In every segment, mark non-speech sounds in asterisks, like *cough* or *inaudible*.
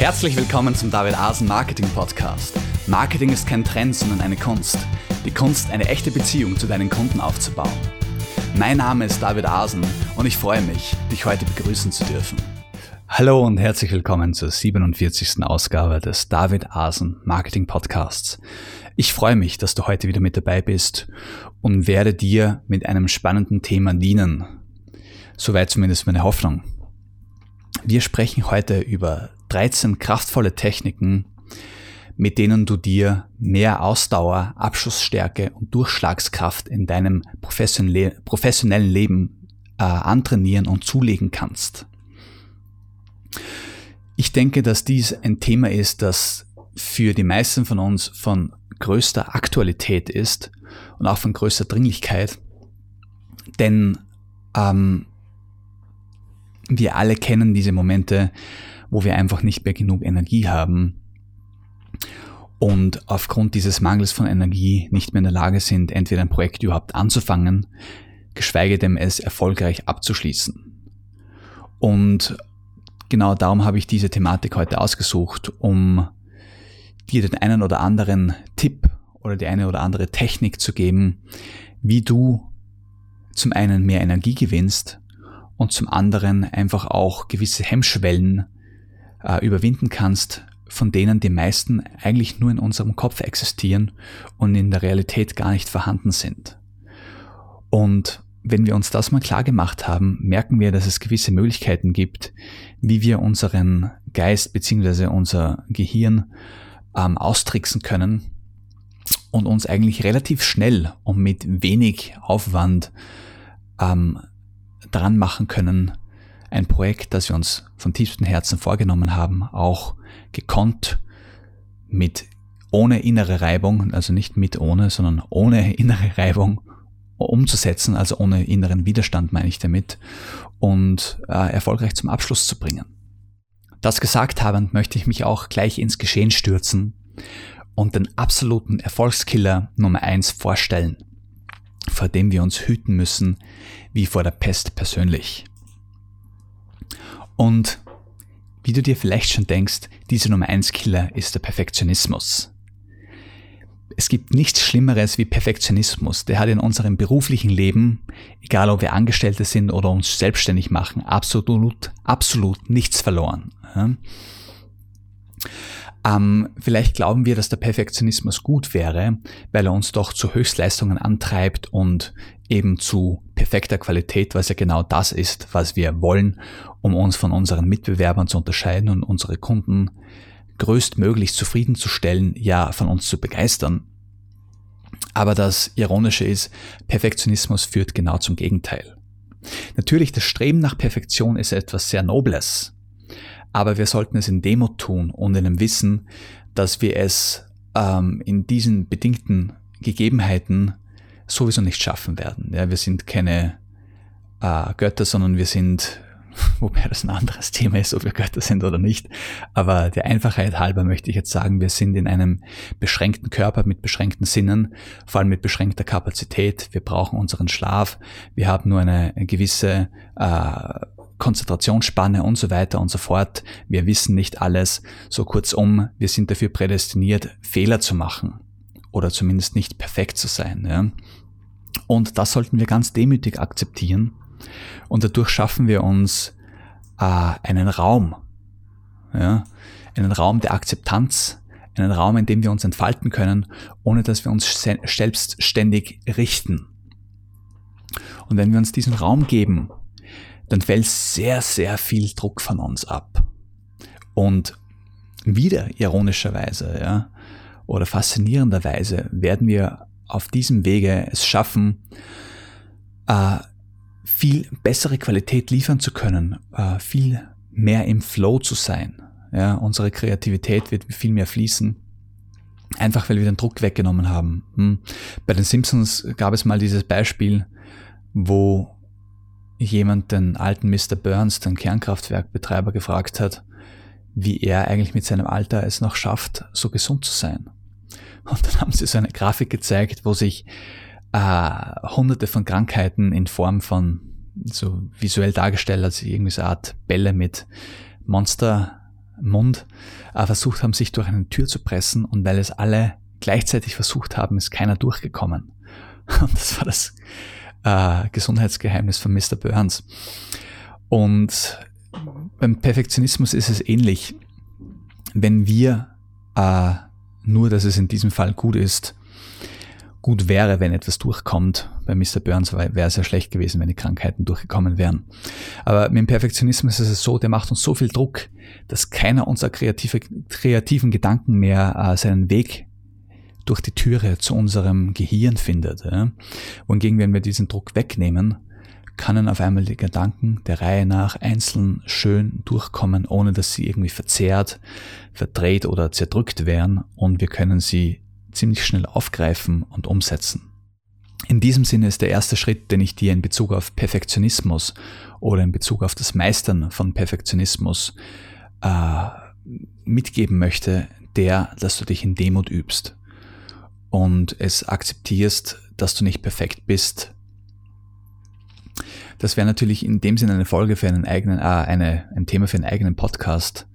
Herzlich willkommen zum David Asen Marketing Podcast. Marketing ist kein Trend, sondern eine Kunst. Die Kunst, eine echte Beziehung zu deinen Kunden aufzubauen. Mein Name ist David Asen und ich freue mich, dich heute begrüßen zu dürfen. Hallo und herzlich willkommen zur 47. Ausgabe des David Asen Marketing Podcasts. Ich freue mich, dass du heute wieder mit dabei bist und werde dir mit einem spannenden Thema dienen. Soweit zumindest meine Hoffnung. Wir sprechen heute über 13 kraftvolle Techniken, mit denen du dir mehr Ausdauer, Abschussstärke und Durchschlagskraft in deinem professionellen Leben äh, antrainieren und zulegen kannst. Ich denke, dass dies ein Thema ist, das für die meisten von uns von größter Aktualität ist und auch von größter Dringlichkeit, denn ähm, wir alle kennen diese Momente, wo wir einfach nicht mehr genug Energie haben und aufgrund dieses Mangels von Energie nicht mehr in der Lage sind, entweder ein Projekt überhaupt anzufangen, geschweige denn es erfolgreich abzuschließen. Und genau darum habe ich diese Thematik heute ausgesucht, um dir den einen oder anderen Tipp oder die eine oder andere Technik zu geben, wie du zum einen mehr Energie gewinnst und zum anderen einfach auch gewisse Hemmschwellen äh, überwinden kannst, von denen die meisten eigentlich nur in unserem Kopf existieren und in der Realität gar nicht vorhanden sind. Und wenn wir uns das mal klar gemacht haben, merken wir, dass es gewisse Möglichkeiten gibt, wie wir unseren Geist bzw. unser Gehirn ähm, austricksen können und uns eigentlich relativ schnell und mit wenig Aufwand ähm, dran machen können, ein Projekt, das wir uns von tiefstem Herzen vorgenommen haben, auch gekonnt mit ohne innere Reibung, also nicht mit ohne, sondern ohne *laughs* innere Reibung umzusetzen, also ohne inneren Widerstand meine ich damit, und äh, erfolgreich zum Abschluss zu bringen. Das gesagt habend möchte ich mich auch gleich ins Geschehen stürzen und den absoluten Erfolgskiller Nummer eins vorstellen, vor dem wir uns hüten müssen, wie vor der Pest persönlich. Und wie du dir vielleicht schon denkst, dieser Nummer 1 Killer ist der Perfektionismus. Es gibt nichts Schlimmeres wie Perfektionismus. Der hat in unserem beruflichen Leben, egal ob wir Angestellte sind oder uns selbstständig machen, absolut, absolut nichts verloren. Ähm, vielleicht glauben wir, dass der Perfektionismus gut wäre, weil er uns doch zu Höchstleistungen antreibt und eben zu perfekter Qualität, was ja genau das ist, was wir wollen, um uns von unseren Mitbewerbern zu unterscheiden und unsere Kunden größtmöglich zufriedenzustellen, ja von uns zu begeistern. Aber das Ironische ist, Perfektionismus führt genau zum Gegenteil. Natürlich, das Streben nach Perfektion ist etwas sehr Nobles, aber wir sollten es in Demut tun und in dem Wissen, dass wir es ähm, in diesen bedingten Gegebenheiten sowieso nicht schaffen werden. Ja, wir sind keine äh, Götter, sondern wir sind, *laughs* wobei das ein anderes Thema ist, ob wir Götter sind oder nicht. Aber der Einfachheit halber möchte ich jetzt sagen, wir sind in einem beschränkten Körper mit beschränkten Sinnen, vor allem mit beschränkter Kapazität. Wir brauchen unseren Schlaf. Wir haben nur eine gewisse äh, Konzentrationsspanne und so weiter und so fort. Wir wissen nicht alles. So kurzum, wir sind dafür prädestiniert, Fehler zu machen oder zumindest nicht perfekt zu sein. Ja? Und das sollten wir ganz demütig akzeptieren. Und dadurch schaffen wir uns äh, einen Raum, ja? einen Raum der Akzeptanz, einen Raum, in dem wir uns entfalten können, ohne dass wir uns selbstständig richten. Und wenn wir uns diesen Raum geben, dann fällt sehr, sehr viel Druck von uns ab. Und wieder ironischerweise, ja, oder faszinierenderweise werden wir auf diesem Wege es schaffen, äh, viel bessere Qualität liefern zu können, äh, viel mehr im Flow zu sein. Ja, unsere Kreativität wird viel mehr fließen. Einfach weil wir den Druck weggenommen haben. Hm. Bei den Simpsons gab es mal dieses Beispiel, wo jemand den alten Mr. Burns, den Kernkraftwerkbetreiber, gefragt hat, wie er eigentlich mit seinem Alter es noch schafft, so gesund zu sein. Und dann haben sie so eine Grafik gezeigt, wo sich äh, hunderte von Krankheiten in Form von so visuell dargestellt, als irgendwie so eine Art Bälle mit Monster Mund äh, versucht haben, sich durch eine Tür zu pressen und weil es alle gleichzeitig versucht haben, ist keiner durchgekommen. *laughs* Und das war das äh, Gesundheitsgeheimnis von Mr. Burns. Und beim Perfektionismus ist es ähnlich. Wenn wir äh, nur, dass es in diesem Fall gut ist, gut wäre, wenn etwas durchkommt. Bei Mr. Burns wäre es ja schlecht gewesen, wenn die Krankheiten durchgekommen wären. Aber mit dem Perfektionismus ist es so, der macht uns so viel Druck, dass keiner unserer kreative, kreativen Gedanken mehr äh, seinen Weg durch die Türe zu unserem Gehirn findet. Ja? Wohingegen, wenn wir diesen Druck wegnehmen, können auf einmal die Gedanken der Reihe nach einzeln schön durchkommen, ohne dass sie irgendwie verzerrt, verdreht oder zerdrückt wären und wir können sie ziemlich schnell aufgreifen und umsetzen. In diesem Sinne ist der erste Schritt, den ich dir in Bezug auf Perfektionismus oder in Bezug auf das Meistern von Perfektionismus äh, mitgeben möchte, der, dass du dich in Demut übst und es akzeptierst, dass du nicht perfekt bist. Das wäre natürlich in dem Sinne eine Folge für einen eigenen, äh, eine, ein Thema für einen eigenen Podcast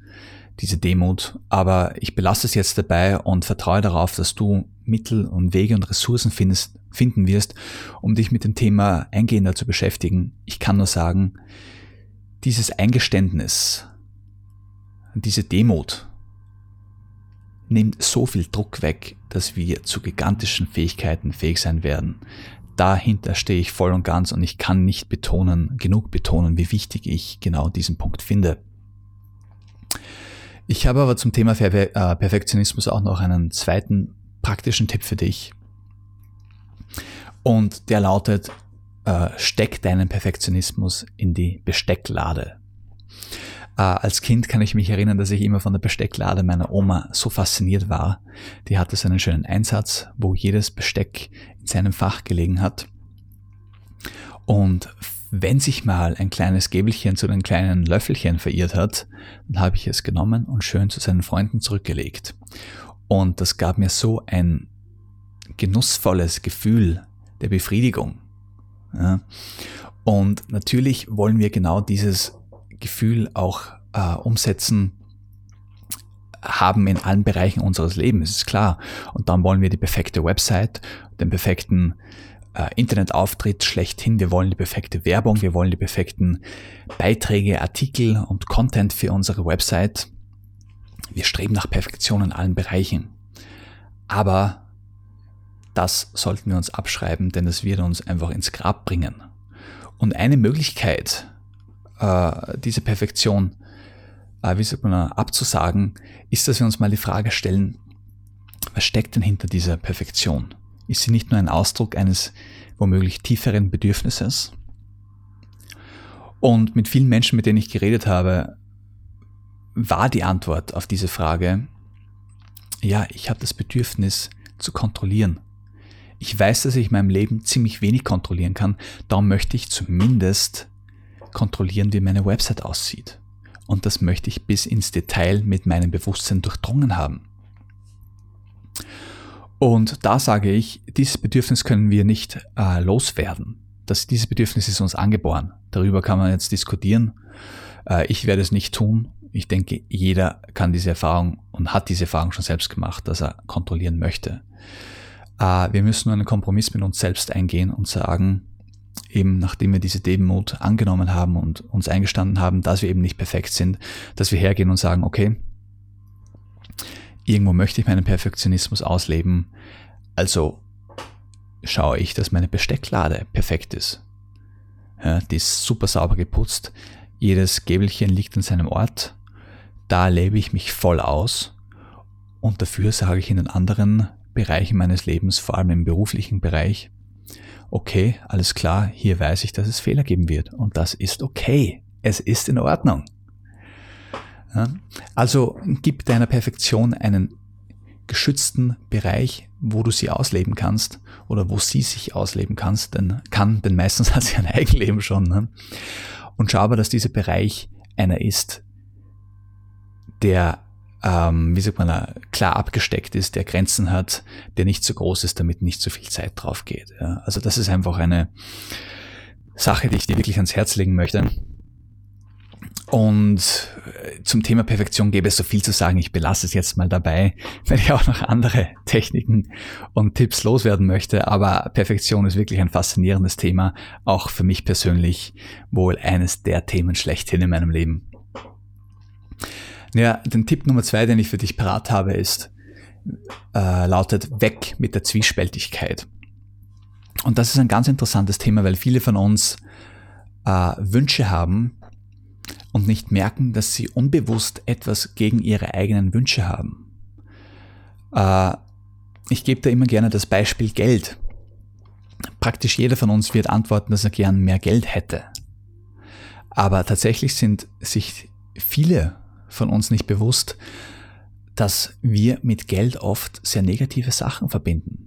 diese Demut. Aber ich belasse es jetzt dabei und vertraue darauf, dass du Mittel und Wege und Ressourcen findest, finden wirst, um dich mit dem Thema eingehender zu beschäftigen. Ich kann nur sagen, dieses Eingeständnis, diese Demut nimmt so viel Druck weg, dass wir zu gigantischen Fähigkeiten fähig sein werden. Dahinter stehe ich voll und ganz und ich kann nicht betonen, genug betonen, wie wichtig ich genau diesen Punkt finde. Ich habe aber zum Thema äh, Perfektionismus auch noch einen zweiten praktischen Tipp für dich. Und der lautet, äh, steck deinen Perfektionismus in die Bestecklade. Äh, als Kind kann ich mich erinnern, dass ich immer von der Bestecklade meiner Oma so fasziniert war. Die hatte so einen schönen Einsatz, wo jedes Besteck in seinem Fach gelegen hat. Und wenn sich mal ein kleines Gäbelchen zu den kleinen Löffelchen verirrt hat, dann habe ich es genommen und schön zu seinen Freunden zurückgelegt. Und das gab mir so ein genussvolles Gefühl der Befriedigung. Ja. Und natürlich wollen wir genau dieses Gefühl auch äh, umsetzen haben in allen Bereichen unseres Lebens, ist klar. Und dann wollen wir die perfekte Website, den perfekten äh, Internetauftritt schlechthin. Wir wollen die perfekte Werbung, wir wollen die perfekten Beiträge, Artikel und Content für unsere Website. Wir streben nach Perfektion in allen Bereichen. Aber das sollten wir uns abschreiben, denn es wird uns einfach ins Grab bringen. Und eine Möglichkeit, äh, diese Perfektion, äh, wie sagt man, abzusagen, ist, dass wir uns mal die Frage stellen, was steckt denn hinter dieser Perfektion? Ist sie nicht nur ein Ausdruck eines womöglich tieferen Bedürfnisses? Und mit vielen Menschen, mit denen ich geredet habe, war die Antwort auf diese Frage, ja, ich habe das Bedürfnis zu kontrollieren. Ich weiß, dass ich in meinem Leben ziemlich wenig kontrollieren kann, darum möchte ich zumindest kontrollieren, wie meine Website aussieht. Und das möchte ich bis ins Detail mit meinem Bewusstsein durchdrungen haben. Und da sage ich, dieses Bedürfnis können wir nicht äh, loswerden. Das, dieses Bedürfnis ist uns angeboren. Darüber kann man jetzt diskutieren. Äh, ich werde es nicht tun. Ich denke, jeder kann diese Erfahrung und hat diese Erfahrung schon selbst gemacht, dass er kontrollieren möchte. Äh, wir müssen nur einen Kompromiss mit uns selbst eingehen und sagen, eben nachdem wir diese Demut angenommen haben und uns eingestanden haben, dass wir eben nicht perfekt sind, dass wir hergehen und sagen, okay, irgendwo möchte ich meinen Perfektionismus ausleben, also schaue ich, dass meine Bestecklade perfekt ist. Ja, die ist super sauber geputzt, jedes Gäbelchen liegt an seinem Ort, da lebe ich mich voll aus. Und dafür sage ich in den anderen Bereichen meines Lebens, vor allem im beruflichen Bereich, okay, alles klar, hier weiß ich, dass es Fehler geben wird und das ist okay. Es ist in Ordnung. Ja? Also gib deiner Perfektion einen geschützten Bereich, wo du sie ausleben kannst oder wo sie sich ausleben kannst, denn kann, denn meistens *laughs* hat sie ein Eigenleben schon. Ne? Und schau aber, dass dieser Bereich einer ist, der, ähm, wie sagt man, klar abgesteckt ist, der Grenzen hat, der nicht so groß ist, damit nicht so viel Zeit drauf geht. Ja? Also das ist einfach eine Sache, die ich dir wirklich ans Herz legen möchte. Und zum Thema Perfektion gäbe es so viel zu sagen. Ich belasse es jetzt mal dabei, *laughs* wenn ich auch noch andere Techniken und Tipps loswerden möchte. Aber Perfektion ist wirklich ein faszinierendes Thema. Auch für mich persönlich wohl eines der Themen schlechthin in meinem Leben. Ja, den Tipp Nummer zwei, den ich für dich parat habe, ist, äh, lautet weg mit der Zwiespältigkeit. Und das ist ein ganz interessantes Thema, weil viele von uns äh, Wünsche haben und nicht merken, dass sie unbewusst etwas gegen ihre eigenen Wünsche haben. Äh, ich gebe da immer gerne das Beispiel Geld. Praktisch jeder von uns wird antworten, dass er gern mehr Geld hätte. Aber tatsächlich sind sich viele von uns nicht bewusst, dass wir mit Geld oft sehr negative Sachen verbinden.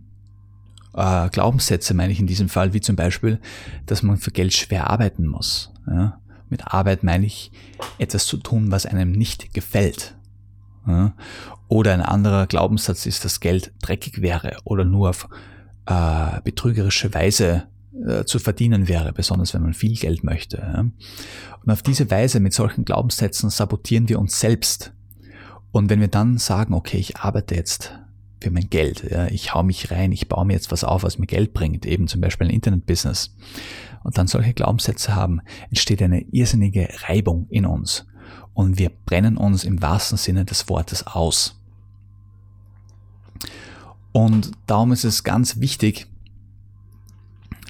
Äh, Glaubenssätze meine ich in diesem Fall, wie zum Beispiel, dass man für Geld schwer arbeiten muss. Ja? Mit Arbeit meine ich etwas zu tun, was einem nicht gefällt. Ja? Oder ein anderer Glaubenssatz ist, dass Geld dreckig wäre oder nur auf äh, betrügerische Weise äh, zu verdienen wäre, besonders wenn man viel Geld möchte. Und auf diese Weise, mit solchen Glaubenssätzen, sabotieren wir uns selbst und wenn wir dann sagen, okay, ich arbeite jetzt für mein Geld, ich hau mich rein, ich baue mir jetzt was auf, was mir Geld bringt, eben zum Beispiel ein Internetbusiness, und dann solche Glaubenssätze haben, entsteht eine irrsinnige Reibung in uns. Und wir brennen uns im wahrsten Sinne des Wortes aus. Und darum ist es ganz wichtig,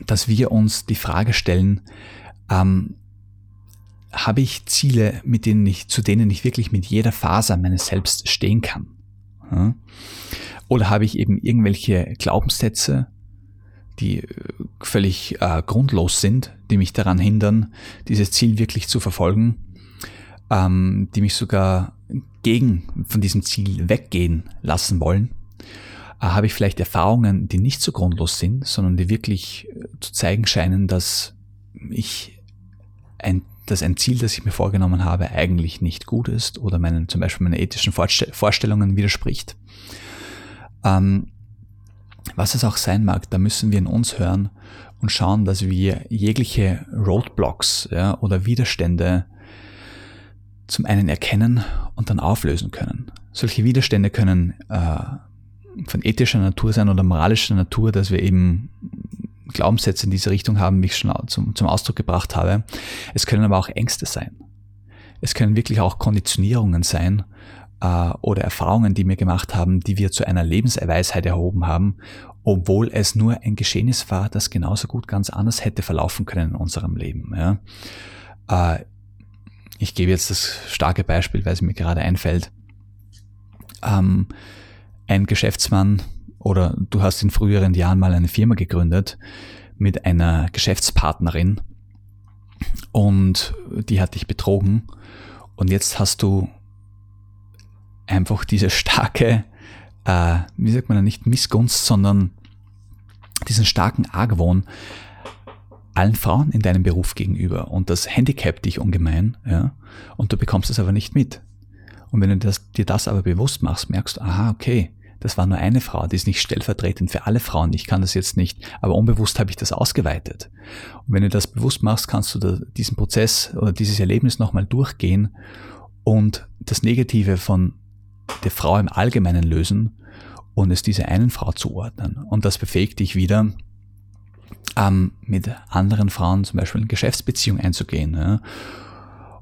dass wir uns die Frage stellen, ähm, habe ich Ziele, mit denen ich, zu denen ich wirklich mit jeder Faser meines Selbst stehen kann? Oder habe ich eben irgendwelche Glaubenssätze, die äh, völlig äh, grundlos sind, die mich daran hindern, dieses Ziel wirklich zu verfolgen, ähm, die mich sogar gegen von diesem Ziel weggehen lassen wollen? Äh, habe ich vielleicht Erfahrungen, die nicht so grundlos sind, sondern die wirklich äh, zu zeigen scheinen, dass ich ein dass ein Ziel, das ich mir vorgenommen habe, eigentlich nicht gut ist oder meinen, zum Beispiel meinen ethischen Vorstellungen widerspricht. Ähm, was es auch sein mag, da müssen wir in uns hören und schauen, dass wir jegliche Roadblocks ja, oder Widerstände zum einen erkennen und dann auflösen können. Solche Widerstände können äh, von ethischer Natur sein oder moralischer Natur, dass wir eben Glaubenssätze in diese Richtung haben, wie ich schon zum, zum Ausdruck gebracht habe. Es können aber auch Ängste sein. Es können wirklich auch Konditionierungen sein äh, oder Erfahrungen, die wir gemacht haben, die wir zu einer Lebensweisheit erhoben haben, obwohl es nur ein Geschehnis war, das genauso gut ganz anders hätte verlaufen können in unserem Leben. Ja. Äh, ich gebe jetzt das starke Beispiel, weil es mir gerade einfällt. Ähm, ein Geschäftsmann oder du hast in früheren Jahren mal eine Firma gegründet mit einer Geschäftspartnerin und die hat dich betrogen und jetzt hast du einfach diese starke, äh, wie sagt man nicht Missgunst, sondern diesen starken Argwohn allen Frauen in deinem Beruf gegenüber und das handicapt dich ungemein, ja, und du bekommst es aber nicht mit. Und wenn du das, dir das aber bewusst machst, merkst du, aha, okay, das war nur eine Frau, die ist nicht stellvertretend für alle Frauen. Ich kann das jetzt nicht, aber unbewusst habe ich das ausgeweitet. Und wenn du das bewusst machst, kannst du da diesen Prozess oder dieses Erlebnis nochmal durchgehen und das Negative von der Frau im Allgemeinen lösen und es dieser einen Frau zuordnen. Und das befähigt dich wieder, ähm, mit anderen Frauen zum Beispiel in Geschäftsbeziehung einzugehen. Ja?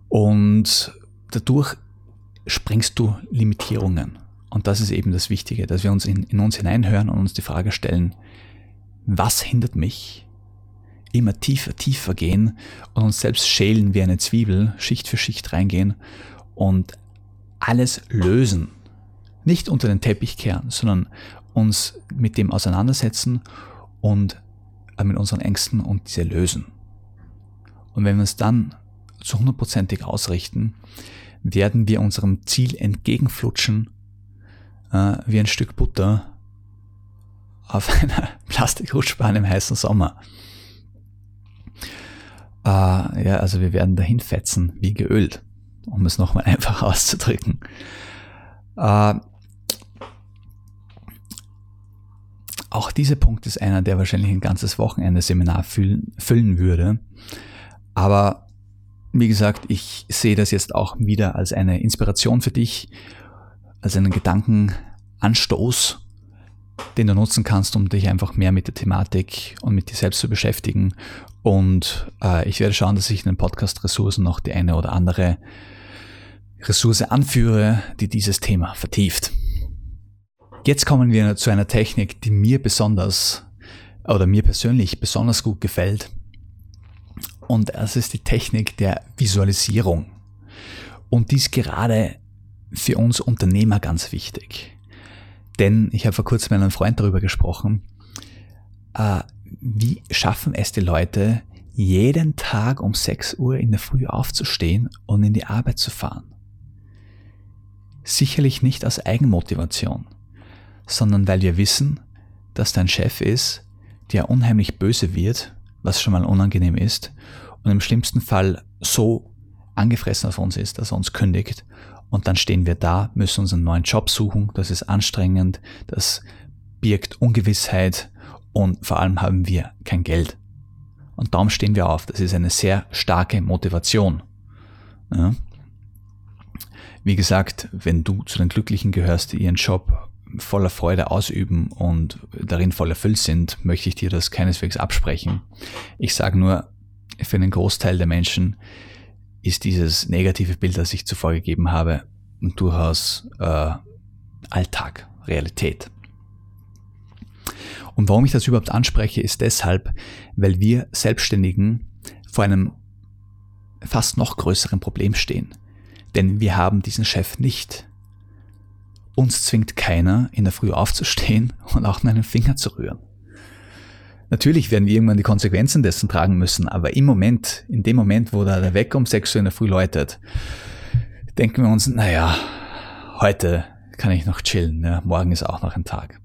Und dadurch sprengst du Limitierungen. Und das ist eben das Wichtige, dass wir uns in, in uns hineinhören und uns die Frage stellen, was hindert mich? Immer tiefer, tiefer gehen und uns selbst schälen wie eine Zwiebel, Schicht für Schicht reingehen und alles lösen. Nicht unter den Teppich kehren, sondern uns mit dem auseinandersetzen und mit unseren Ängsten und diese lösen. Und wenn wir es dann zu hundertprozentig ausrichten, werden wir unserem Ziel entgegenflutschen äh, wie ein Stück Butter auf *laughs* einer Plastikrutschbahn im heißen Sommer. Äh, ja, also wir werden dahin fetzen wie geölt, um es nochmal *laughs* einfach auszudrücken. Äh, auch dieser Punkt ist einer, der wahrscheinlich ein ganzes Wochenende Seminar füllen, füllen würde. Aber wie gesagt, ich sehe das jetzt auch wieder als eine Inspiration für dich, als einen Gedankenanstoß, den du nutzen kannst, um dich einfach mehr mit der Thematik und mit dir selbst zu beschäftigen. Und äh, ich werde schauen, dass ich in den Podcast-Ressourcen noch die eine oder andere Ressource anführe, die dieses Thema vertieft. Jetzt kommen wir zu einer Technik, die mir besonders oder mir persönlich besonders gut gefällt. Und das ist die Technik der Visualisierung. Und dies gerade für uns Unternehmer ganz wichtig. Denn ich habe vor kurzem mit einem Freund darüber gesprochen, äh, wie schaffen es die Leute, jeden Tag um 6 Uhr in der Früh aufzustehen und in die Arbeit zu fahren. Sicherlich nicht aus Eigenmotivation, sondern weil wir wissen, dass dein Chef ist, der unheimlich böse wird, was schon mal unangenehm ist, und im schlimmsten Fall so angefressen auf uns ist, dass er uns kündigt und dann stehen wir da, müssen uns einen neuen Job suchen. Das ist anstrengend, das birgt Ungewissheit und vor allem haben wir kein Geld. Und darum stehen wir auf. Das ist eine sehr starke Motivation. Ja. Wie gesagt, wenn du zu den Glücklichen gehörst, die ihren Job voller Freude ausüben und darin voll erfüllt sind, möchte ich dir das keineswegs absprechen. Ich sage nur, für einen Großteil der Menschen ist dieses negative Bild, das ich zuvor gegeben habe, durchaus äh, Alltag, Realität. Und warum ich das überhaupt anspreche, ist deshalb, weil wir Selbstständigen vor einem fast noch größeren Problem stehen. Denn wir haben diesen Chef nicht. Uns zwingt keiner, in der Früh aufzustehen *laughs* und auch nur einen Finger zu rühren. Natürlich werden wir irgendwann die Konsequenzen dessen tragen müssen, aber im Moment, in dem Moment, wo da der Wecker um 6 Uhr in der Früh läutet, denken wir uns, naja, heute kann ich noch chillen, ja, morgen ist auch noch ein Tag.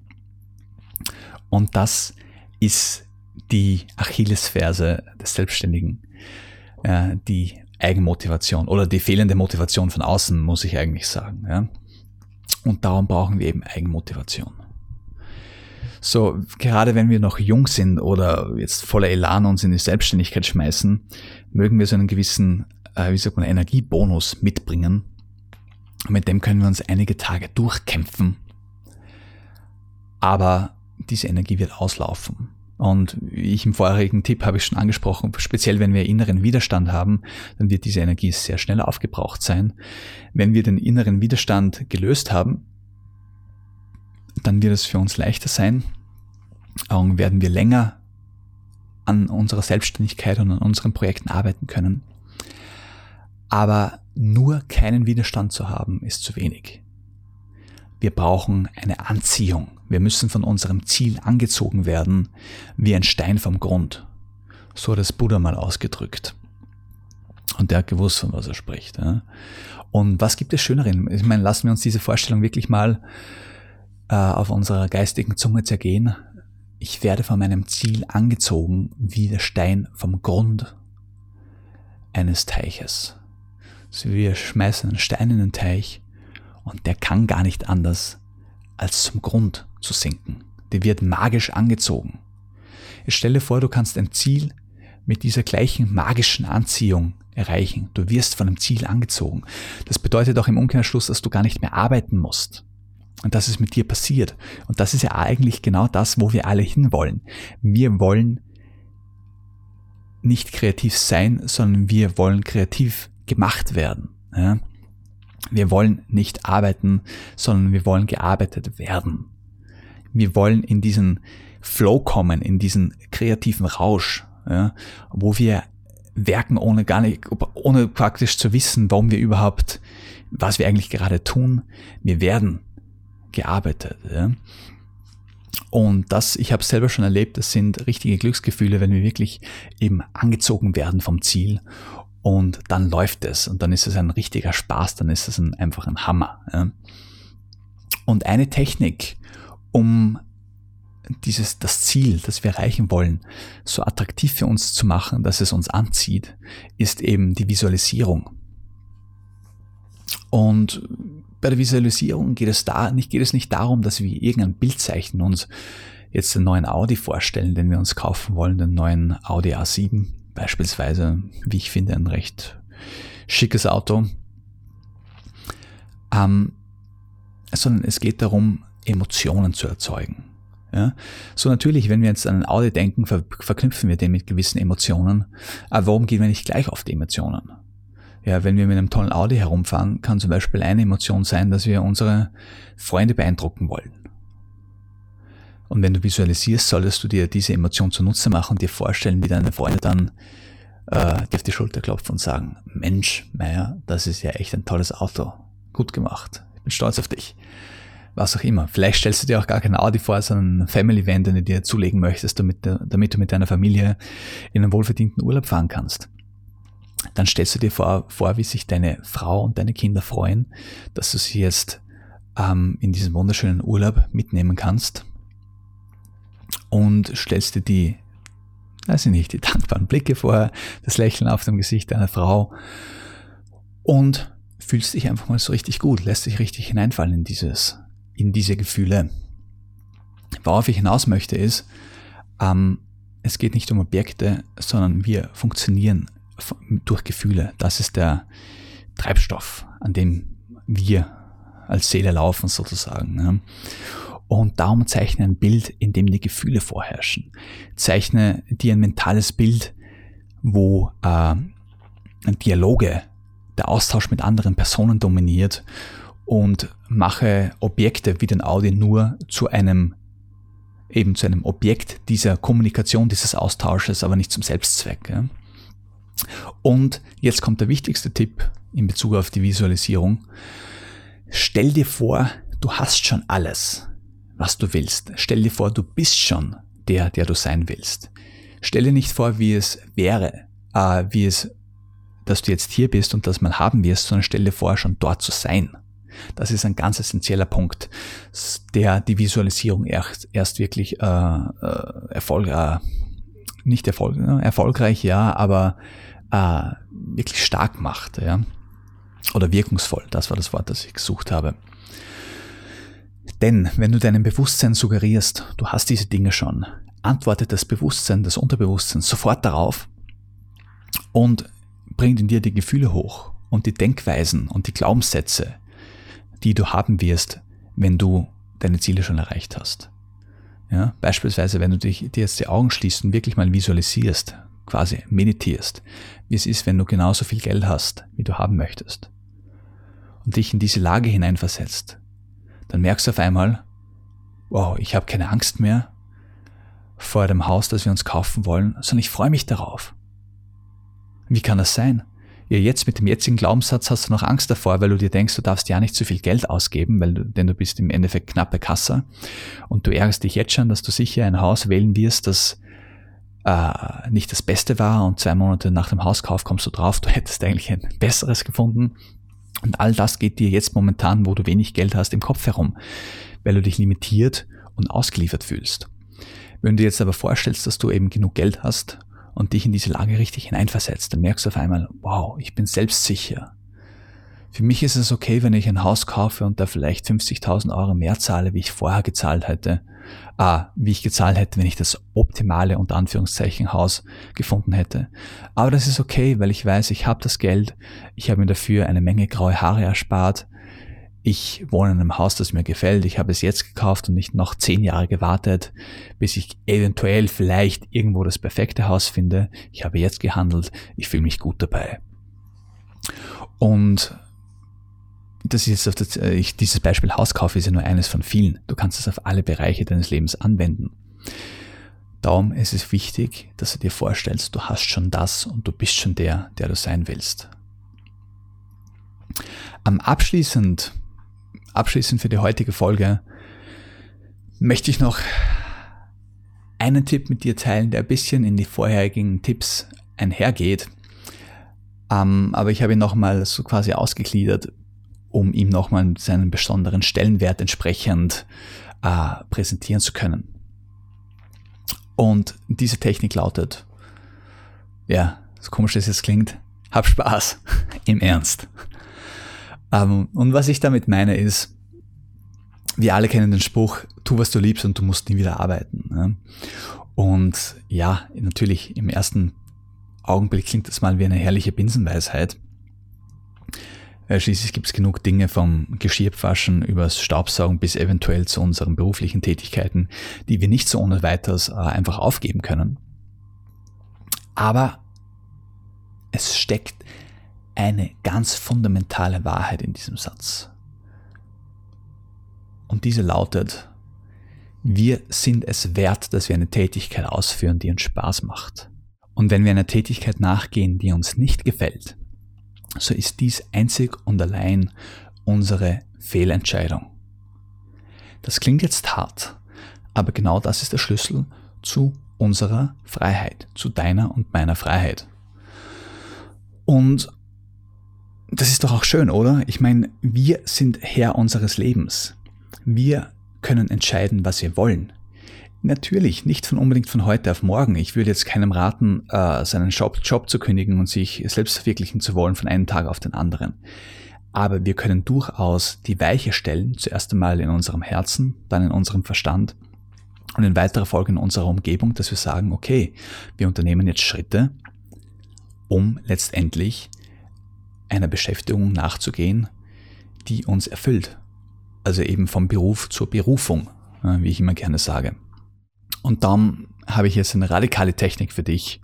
Und das ist die Achillesferse des Selbstständigen, ja, die Eigenmotivation oder die fehlende Motivation von außen, muss ich eigentlich sagen. Ja. Und darum brauchen wir eben Eigenmotivation. So, gerade wenn wir noch jung sind oder jetzt voller Elan uns in die Selbstständigkeit schmeißen, mögen wir so einen gewissen, äh, wie sagt man, Energiebonus mitbringen. Mit dem können wir uns einige Tage durchkämpfen. Aber diese Energie wird auslaufen. Und wie ich im vorherigen Tipp habe ich schon angesprochen, speziell wenn wir inneren Widerstand haben, dann wird diese Energie sehr schnell aufgebraucht sein. Wenn wir den inneren Widerstand gelöst haben, dann wird es für uns leichter sein, und werden wir länger an unserer Selbstständigkeit und an unseren Projekten arbeiten können. Aber nur keinen Widerstand zu haben, ist zu wenig. Wir brauchen eine Anziehung. Wir müssen von unserem Ziel angezogen werden, wie ein Stein vom Grund. So hat es Buddha mal ausgedrückt. Und der hat gewusst, von was er spricht. Und was gibt es Schönerin? Ich meine, lassen wir uns diese Vorstellung wirklich mal äh, auf unserer geistigen Zunge zergehen. Ich werde von meinem Ziel angezogen wie der Stein vom Grund eines Teiches. So wir schmeißen einen Stein in den Teich und der kann gar nicht anders, als zum Grund zu sinken. Der wird magisch angezogen. Ich stelle vor, du kannst ein Ziel mit dieser gleichen magischen Anziehung erreichen. Du wirst von einem Ziel angezogen. Das bedeutet auch im Umkehrschluss, dass du gar nicht mehr arbeiten musst. Und das ist mit dir passiert. Und das ist ja eigentlich genau das, wo wir alle hinwollen. Wir wollen nicht kreativ sein, sondern wir wollen kreativ gemacht werden. Ja? Wir wollen nicht arbeiten, sondern wir wollen gearbeitet werden. Wir wollen in diesen Flow kommen, in diesen kreativen Rausch, ja? wo wir werken ohne gar nicht, ohne praktisch zu wissen, warum wir überhaupt, was wir eigentlich gerade tun. Wir werden gearbeitet. Ja. Und das, ich habe selber schon erlebt, das sind richtige Glücksgefühle, wenn wir wirklich eben angezogen werden vom Ziel und dann läuft es und dann ist es ein richtiger Spaß, dann ist es ein, einfach ein Hammer. Ja. Und eine Technik, um dieses, das Ziel, das wir erreichen wollen, so attraktiv für uns zu machen, dass es uns anzieht, ist eben die Visualisierung. Und bei der Visualisierung geht es da nicht, geht es nicht darum, dass wir irgendein Bild zeichnen und jetzt den neuen Audi vorstellen, den wir uns kaufen wollen, den neuen Audi A7 beispielsweise, wie ich finde, ein recht schickes Auto, ähm, sondern es geht darum, Emotionen zu erzeugen. Ja? So natürlich, wenn wir jetzt an ein Audi denken, ver verknüpfen wir den mit gewissen Emotionen. Aber warum gehen wir nicht gleich auf die Emotionen? Ja, wenn wir mit einem tollen Audi herumfahren, kann zum Beispiel eine Emotion sein, dass wir unsere Freunde beeindrucken wollen. Und wenn du visualisierst, solltest du dir diese Emotion zunutze machen und dir vorstellen, wie deine Freunde dann äh, dir auf die Schulter klopfen und sagen, Mensch, Meier, das ist ja echt ein tolles Auto. Gut gemacht. Ich bin stolz auf dich was auch immer. Vielleicht stellst du dir auch gar kein Audi vor, sondern ein Family Van, den du dir zulegen möchtest, damit, damit du mit deiner Familie in einen wohlverdienten Urlaub fahren kannst. Dann stellst du dir vor, vor wie sich deine Frau und deine Kinder freuen, dass du sie jetzt ähm, in diesen wunderschönen Urlaub mitnehmen kannst und stellst dir die, weiß ich nicht, die dankbaren Blicke vor, das Lächeln auf dem Gesicht deiner Frau und fühlst dich einfach mal so richtig gut, lässt dich richtig hineinfallen in dieses in diese Gefühle. Worauf ich hinaus möchte ist, ähm, es geht nicht um Objekte, sondern wir funktionieren durch Gefühle. Das ist der Treibstoff, an dem wir als Seele laufen sozusagen. Und darum zeichne ein Bild, in dem die Gefühle vorherrschen. Zeichne dir ein mentales Bild, wo äh, Dialoge, der Austausch mit anderen Personen dominiert und mache Objekte wie den Audi nur zu einem eben zu einem Objekt dieser Kommunikation, dieses Austausches, aber nicht zum Selbstzweck. Ja. Und jetzt kommt der wichtigste Tipp in Bezug auf die Visualisierung. Stell dir vor, du hast schon alles, was du willst. Stell dir vor, du bist schon der, der du sein willst. Stell dir nicht vor, wie es wäre, äh, wie es, dass du jetzt hier bist und dass man haben wirst, sondern stell dir vor, schon dort zu sein. Das ist ein ganz essentieller Punkt, der die Visualisierung erst, erst wirklich äh, äh, Erfolg, äh, nicht Erfolg, ne? erfolgreich, ja, aber äh, wirklich stark macht, ja. Oder wirkungsvoll, das war das Wort, das ich gesucht habe. Denn wenn du deinem Bewusstsein suggerierst, du hast diese Dinge schon, antwortet das Bewusstsein, das Unterbewusstsein sofort darauf und bringt in dir die Gefühle hoch und die Denkweisen und die Glaubenssätze, die du haben wirst, wenn du deine Ziele schon erreicht hast. Ja, beispielsweise, wenn du dich, dir jetzt die Augen schließt und wirklich mal visualisierst, quasi meditierst, wie es ist, wenn du genauso viel Geld hast, wie du haben möchtest, und dich in diese Lage hineinversetzt, dann merkst du auf einmal, wow, ich habe keine Angst mehr vor dem Haus, das wir uns kaufen wollen, sondern ich freue mich darauf. Wie kann das sein? Ja, jetzt mit dem jetzigen Glaubenssatz hast du noch Angst davor, weil du dir denkst, du darfst ja nicht zu viel Geld ausgeben, weil du, denn du bist im Endeffekt knappe Kasse. Und du ärgerst dich jetzt schon, dass du sicher ein Haus wählen wirst, das äh, nicht das Beste war und zwei Monate nach dem Hauskauf kommst du drauf, *laughs* du hättest eigentlich ein besseres gefunden. Und all das geht dir jetzt momentan, wo du wenig Geld hast, im Kopf herum, weil du dich limitiert und ausgeliefert fühlst. Wenn du dir jetzt aber vorstellst, dass du eben genug Geld hast und dich in diese Lage richtig hineinversetzt, dann merkst du auf einmal, wow, ich bin selbstsicher. Für mich ist es okay, wenn ich ein Haus kaufe und da vielleicht 50.000 Euro mehr zahle, wie ich vorher gezahlt hätte, ah, wie ich gezahlt hätte, wenn ich das optimale unter Anführungszeichen Haus gefunden hätte. Aber das ist okay, weil ich weiß, ich habe das Geld, ich habe mir dafür eine Menge graue Haare erspart, ich wohne in einem Haus, das mir gefällt, ich habe es jetzt gekauft und nicht noch zehn Jahre gewartet, bis ich eventuell vielleicht irgendwo das perfekte Haus finde. Ich habe jetzt gehandelt, ich fühle mich gut dabei. Und das ist jetzt das, äh, ich, dieses Beispiel Hauskauf ist ja nur eines von vielen. Du kannst es auf alle Bereiche deines Lebens anwenden. Darum ist es wichtig, dass du dir vorstellst, du hast schon das und du bist schon der, der du sein willst. Am abschließend abschließend für die heutige Folge möchte ich noch einen Tipp mit dir teilen, der ein bisschen in die vorherigen Tipps einhergeht. Ähm, aber ich habe ihn nochmal so quasi ausgegliedert, um ihm nochmal seinen besonderen Stellenwert entsprechend äh, präsentieren zu können. Und diese Technik lautet, ja, so komisch es jetzt klingt, hab Spaß, *laughs* im Ernst. Ähm, und was ich damit meine ist, wir alle kennen den Spruch, tu was du liebst und du musst nie wieder arbeiten. Und ja, natürlich im ersten Augenblick klingt das mal wie eine herrliche Binsenweisheit. Äh, schließlich gibt es genug Dinge vom Geschirrpfaschen übers Staubsaugen bis eventuell zu unseren beruflichen Tätigkeiten, die wir nicht so ohne weiteres äh, einfach aufgeben können. Aber es steckt eine ganz fundamentale Wahrheit in diesem Satz. Und diese lautet, wir sind es wert, dass wir eine Tätigkeit ausführen, die uns Spaß macht. Und wenn wir einer Tätigkeit nachgehen, die uns nicht gefällt, so ist dies einzig und allein unsere Fehlentscheidung. Das klingt jetzt hart, aber genau das ist der Schlüssel zu unserer Freiheit, zu deiner und meiner Freiheit. Und das ist doch auch schön, oder? Ich meine, wir sind Herr unseres Lebens. Wir können entscheiden, was wir wollen. Natürlich, nicht von unbedingt von heute auf morgen. Ich würde jetzt keinem raten, äh, seinen Job, Job zu kündigen und sich selbst verwirklichen zu wollen von einem Tag auf den anderen. Aber wir können durchaus die Weiche stellen, zuerst einmal in unserem Herzen, dann in unserem Verstand und in weiterer Folge in unserer Umgebung, dass wir sagen, okay, wir unternehmen jetzt Schritte, um letztendlich einer Beschäftigung nachzugehen, die uns erfüllt. Also eben vom Beruf zur Berufung, wie ich immer gerne sage. Und dann habe ich jetzt eine radikale Technik für dich,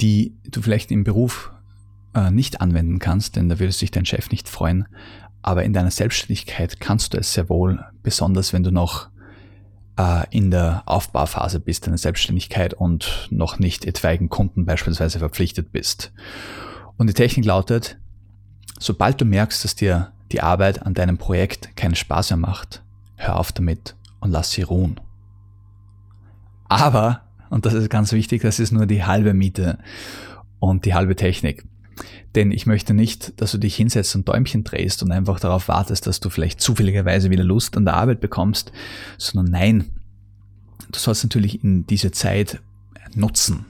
die du vielleicht im Beruf äh, nicht anwenden kannst, denn da würde sich dein Chef nicht freuen. Aber in deiner Selbstständigkeit kannst du es sehr wohl, besonders wenn du noch äh, in der Aufbauphase bist, deiner Selbstständigkeit und noch nicht etwaigen Kunden beispielsweise verpflichtet bist. Und die Technik lautet, sobald du merkst, dass dir die Arbeit an deinem Projekt keinen Spaß mehr macht, hör auf damit und lass sie ruhen. Aber, und das ist ganz wichtig, das ist nur die halbe Miete und die halbe Technik. Denn ich möchte nicht, dass du dich hinsetzt und Däumchen drehst und einfach darauf wartest, dass du vielleicht zufälligerweise wieder Lust an der Arbeit bekommst, sondern nein, du sollst natürlich in diese Zeit nutzen.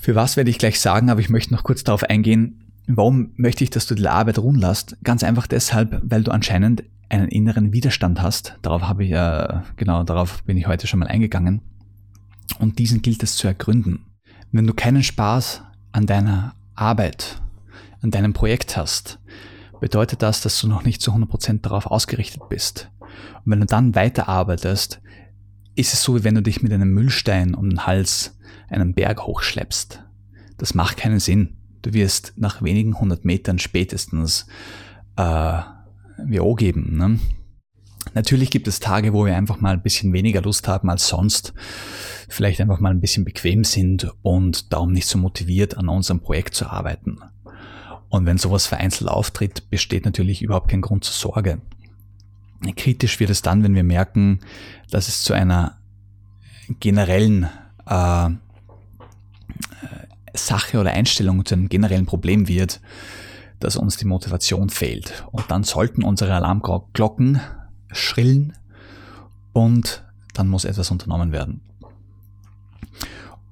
Für was werde ich gleich sagen, aber ich möchte noch kurz darauf eingehen, warum möchte ich, dass du die Arbeit ruhen lässt? Ganz einfach deshalb, weil du anscheinend einen inneren Widerstand hast. Darauf habe ich äh, genau, darauf bin ich heute schon mal eingegangen. Und diesen gilt es zu ergründen. Wenn du keinen Spaß an deiner Arbeit, an deinem Projekt hast, bedeutet das, dass du noch nicht zu 100% darauf ausgerichtet bist. Und wenn du dann weiterarbeitest, ist es so, wie wenn du dich mit einem Müllstein um den Hals einen Berg hochschleppst. Das macht keinen Sinn. Du wirst nach wenigen hundert Metern spätestens äh, WO geben. Ne? Natürlich gibt es Tage, wo wir einfach mal ein bisschen weniger Lust haben als sonst, vielleicht einfach mal ein bisschen bequem sind und darum nicht so motiviert an unserem Projekt zu arbeiten. Und wenn sowas vereinzelt auftritt, besteht natürlich überhaupt kein Grund zur Sorge. Kritisch wird es dann, wenn wir merken, dass es zu einer generellen äh, Sache oder Einstellung, zu einem generellen Problem wird, dass uns die Motivation fehlt. Und dann sollten unsere Alarmglocken schrillen und dann muss etwas unternommen werden.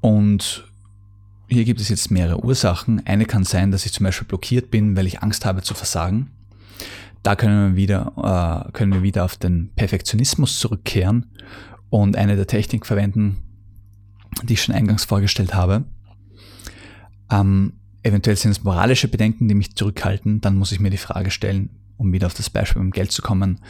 Und hier gibt es jetzt mehrere Ursachen. Eine kann sein, dass ich zum Beispiel blockiert bin, weil ich Angst habe zu versagen. Da können wir wieder, äh, können wir wieder auf den Perfektionismus zurückkehren und eine der Techniken verwenden, die ich schon eingangs vorgestellt habe. Ähm, Eventuell sind es moralische Bedenken, die mich zurückhalten. Dann muss ich mir die Frage stellen, um wieder auf das Beispiel mit dem Geld zu kommen,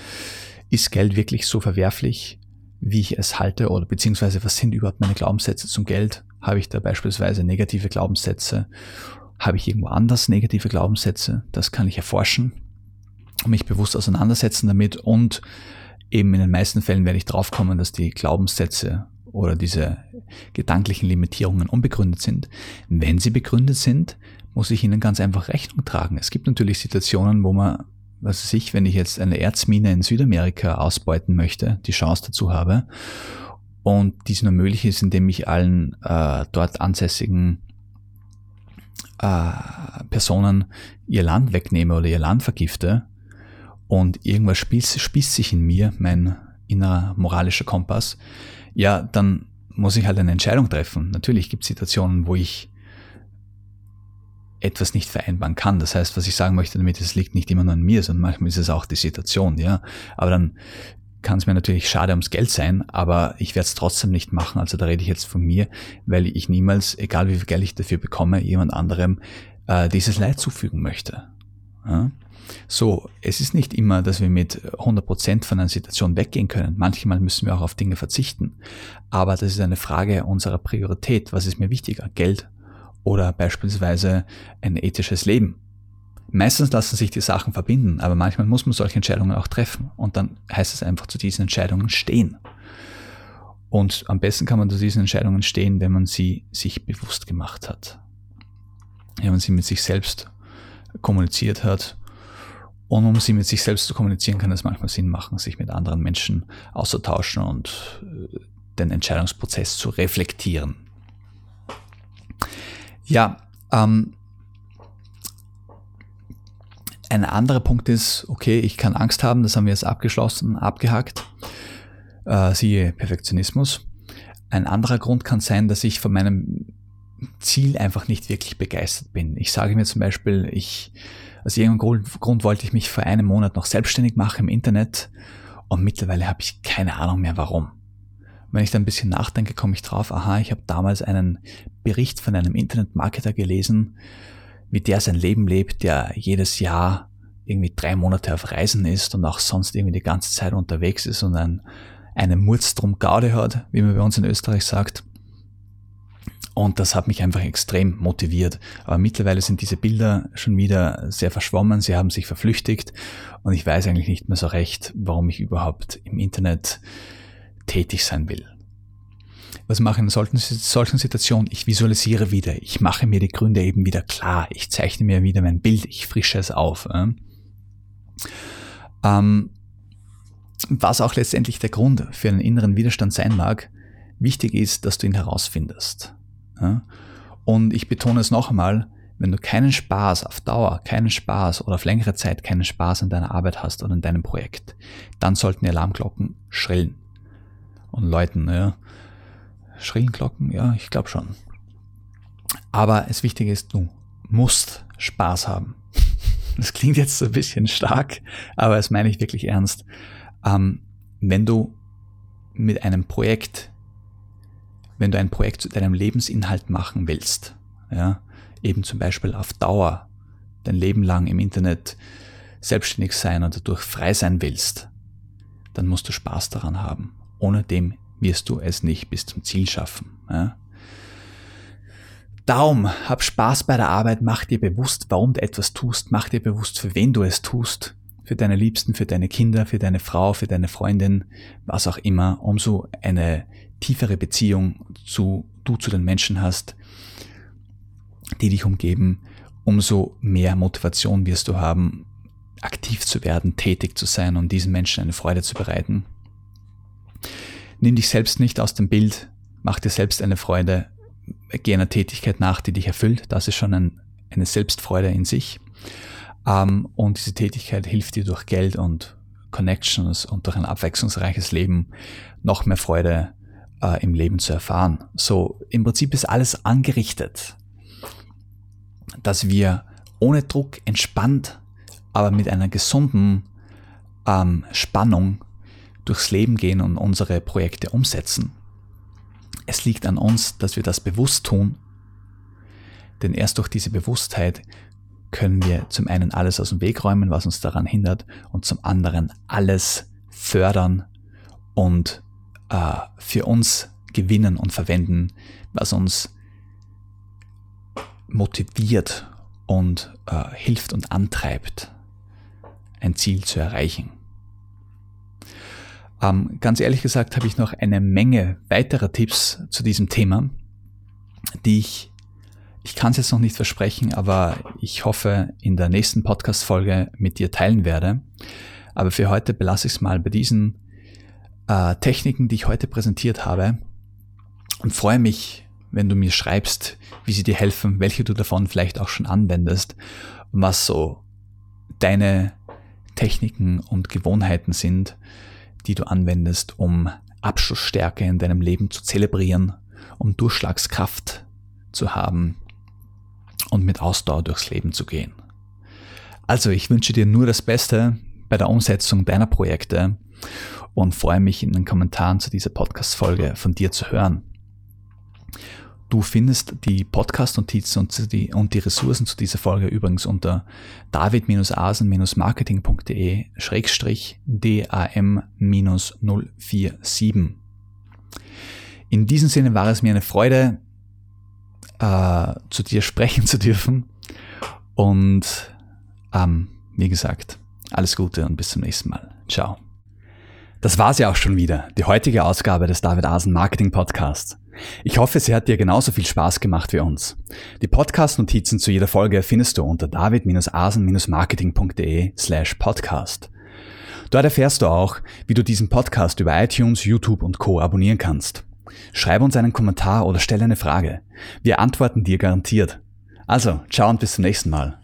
ist Geld wirklich so verwerflich, wie ich es halte? Oder beziehungsweise was sind überhaupt meine Glaubenssätze zum Geld? Habe ich da beispielsweise negative Glaubenssätze? Habe ich irgendwo anders negative Glaubenssätze? Das kann ich erforschen und mich bewusst auseinandersetzen damit und eben in den meisten Fällen werde ich draufkommen, dass die Glaubenssätze oder diese gedanklichen Limitierungen unbegründet sind. Wenn sie begründet sind, muss ich ihnen ganz einfach Rechnung tragen. Es gibt natürlich Situationen, wo man, was weiß ich, wenn ich jetzt eine Erzmine in Südamerika ausbeuten möchte, die Chance dazu habe und dies nur möglich ist, indem ich allen äh, dort ansässigen äh, Personen ihr Land wegnehme oder ihr Land vergifte und irgendwas spießt, spießt sich in mir, mein innerer moralischer Kompass, ja, dann muss ich halt eine Entscheidung treffen. Natürlich gibt es Situationen, wo ich etwas nicht vereinbaren kann. Das heißt, was ich sagen möchte damit, es liegt nicht immer nur an mir, sondern manchmal ist es auch die Situation, ja. Aber dann kann es mir natürlich schade ums Geld sein, aber ich werde es trotzdem nicht machen. Also da rede ich jetzt von mir, weil ich niemals, egal wie viel Geld ich dafür bekomme, jemand anderem äh, dieses Leid zufügen möchte. Ja? So, es ist nicht immer, dass wir mit 100% von einer Situation weggehen können. Manchmal müssen wir auch auf Dinge verzichten. Aber das ist eine Frage unserer Priorität. Was ist mir wichtiger? Geld oder beispielsweise ein ethisches Leben? Meistens lassen sich die Sachen verbinden, aber manchmal muss man solche Entscheidungen auch treffen. Und dann heißt es einfach zu diesen Entscheidungen stehen. Und am besten kann man zu diesen Entscheidungen stehen, wenn man sie sich bewusst gemacht hat. Wenn man sie mit sich selbst kommuniziert hat. Und um sie mit sich selbst zu kommunizieren, kann es manchmal Sinn machen, sich mit anderen Menschen auszutauschen und äh, den Entscheidungsprozess zu reflektieren. Ja, ähm, ein anderer Punkt ist, okay, ich kann Angst haben, das haben wir jetzt abgeschlossen, abgehakt. Äh, siehe Perfektionismus. Ein anderer Grund kann sein, dass ich von meinem Ziel einfach nicht wirklich begeistert bin. Ich sage mir zum Beispiel, ich, aus irgendeinem Grund, wollte ich mich vor einem Monat noch selbstständig machen im Internet und mittlerweile habe ich keine Ahnung mehr warum. Wenn ich da ein bisschen nachdenke, komme ich drauf, aha, ich habe damals einen Bericht von einem Internetmarketer gelesen, wie der sein Leben lebt, der jedes Jahr irgendwie drei Monate auf Reisen ist und auch sonst irgendwie die ganze Zeit unterwegs ist und ein, eine Murz drum Gaude hat, wie man bei uns in Österreich sagt. Und das hat mich einfach extrem motiviert. Aber mittlerweile sind diese Bilder schon wieder sehr verschwommen, sie haben sich verflüchtigt und ich weiß eigentlich nicht mehr so recht, warum ich überhaupt im Internet tätig sein will. Was mache ich in solchen, solchen Situationen? Ich visualisiere wieder. Ich mache mir die Gründe eben wieder klar. Ich zeichne mir wieder mein Bild. Ich frische es auf. Ähm, was auch letztendlich der Grund für einen inneren Widerstand sein mag, wichtig ist, dass du ihn herausfindest. Und ich betone es noch einmal, wenn du keinen Spaß auf Dauer, keinen Spaß oder auf längere Zeit keinen Spaß an deiner Arbeit hast oder in deinem Projekt, dann sollten die Alarmglocken schrillen und läuten. Ja. Schrillen Glocken? Ja, ich glaube schon. Aber das Wichtige ist, du musst Spaß haben. *laughs* Das klingt jetzt so ein bisschen stark, aber das meine ich wirklich ernst. Ähm, wenn du mit einem Projekt, wenn du ein Projekt zu deinem Lebensinhalt machen willst, ja, eben zum Beispiel auf Dauer dein Leben lang im Internet selbstständig sein und dadurch frei sein willst, dann musst du Spaß daran haben. Ohne dem wirst du es nicht bis zum Ziel schaffen. Ja? Darum, hab Spaß bei der Arbeit, mach dir bewusst, warum du etwas tust, mach dir bewusst, für wen du es tust, für deine Liebsten, für deine Kinder, für deine Frau, für deine Freundin, was auch immer, umso eine tiefere Beziehung zu, du zu den Menschen hast, die dich umgeben, umso mehr Motivation wirst du haben, aktiv zu werden, tätig zu sein und diesen Menschen eine Freude zu bereiten. Nimm dich selbst nicht aus dem Bild, mach dir selbst eine Freude, geh einer Tätigkeit nach, die dich erfüllt. Das ist schon ein, eine Selbstfreude in sich. Ähm, und diese Tätigkeit hilft dir durch Geld und Connections und durch ein abwechslungsreiches Leben noch mehr Freude äh, im Leben zu erfahren. So, im Prinzip ist alles angerichtet, dass wir ohne Druck entspannt, aber mit einer gesunden ähm, Spannung durchs Leben gehen und unsere Projekte umsetzen. Es liegt an uns, dass wir das bewusst tun, denn erst durch diese Bewusstheit können wir zum einen alles aus dem Weg räumen, was uns daran hindert, und zum anderen alles fördern und äh, für uns gewinnen und verwenden, was uns motiviert und äh, hilft und antreibt, ein Ziel zu erreichen. Ähm, ganz ehrlich gesagt habe ich noch eine Menge weiterer Tipps zu diesem Thema, die ich, ich kann es jetzt noch nicht versprechen, aber ich hoffe in der nächsten Podcast-Folge mit dir teilen werde. Aber für heute belasse ich es mal bei diesen äh, Techniken, die ich heute präsentiert habe und freue mich, wenn du mir schreibst, wie sie dir helfen, welche du davon vielleicht auch schon anwendest und was so deine Techniken und Gewohnheiten sind, die du anwendest, um Abschlussstärke in deinem Leben zu zelebrieren, um Durchschlagskraft zu haben und mit Ausdauer durchs Leben zu gehen. Also ich wünsche dir nur das Beste bei der Umsetzung deiner Projekte und freue mich in den Kommentaren zu dieser Podcast-Folge von dir zu hören. Du findest die Podcast-Notizen und die, und die Ressourcen zu dieser Folge übrigens unter david-asen-marketing.de schrägstrich DAM-047. In diesem Sinne war es mir eine Freude, äh, zu dir sprechen *laughs* zu dürfen. Und ähm, wie gesagt, alles Gute und bis zum nächsten Mal. Ciao. Das war's ja auch schon wieder, die heutige Ausgabe des David Asen Marketing Podcasts. Ich hoffe, sie hat dir genauso viel Spaß gemacht wie uns. Die Podcast-Notizen zu jeder Folge findest du unter david-asen-marketing.de slash podcast. Dort erfährst du auch, wie du diesen Podcast über iTunes, YouTube und Co. abonnieren kannst. Schreib uns einen Kommentar oder stell eine Frage. Wir antworten dir garantiert. Also, ciao und bis zum nächsten Mal.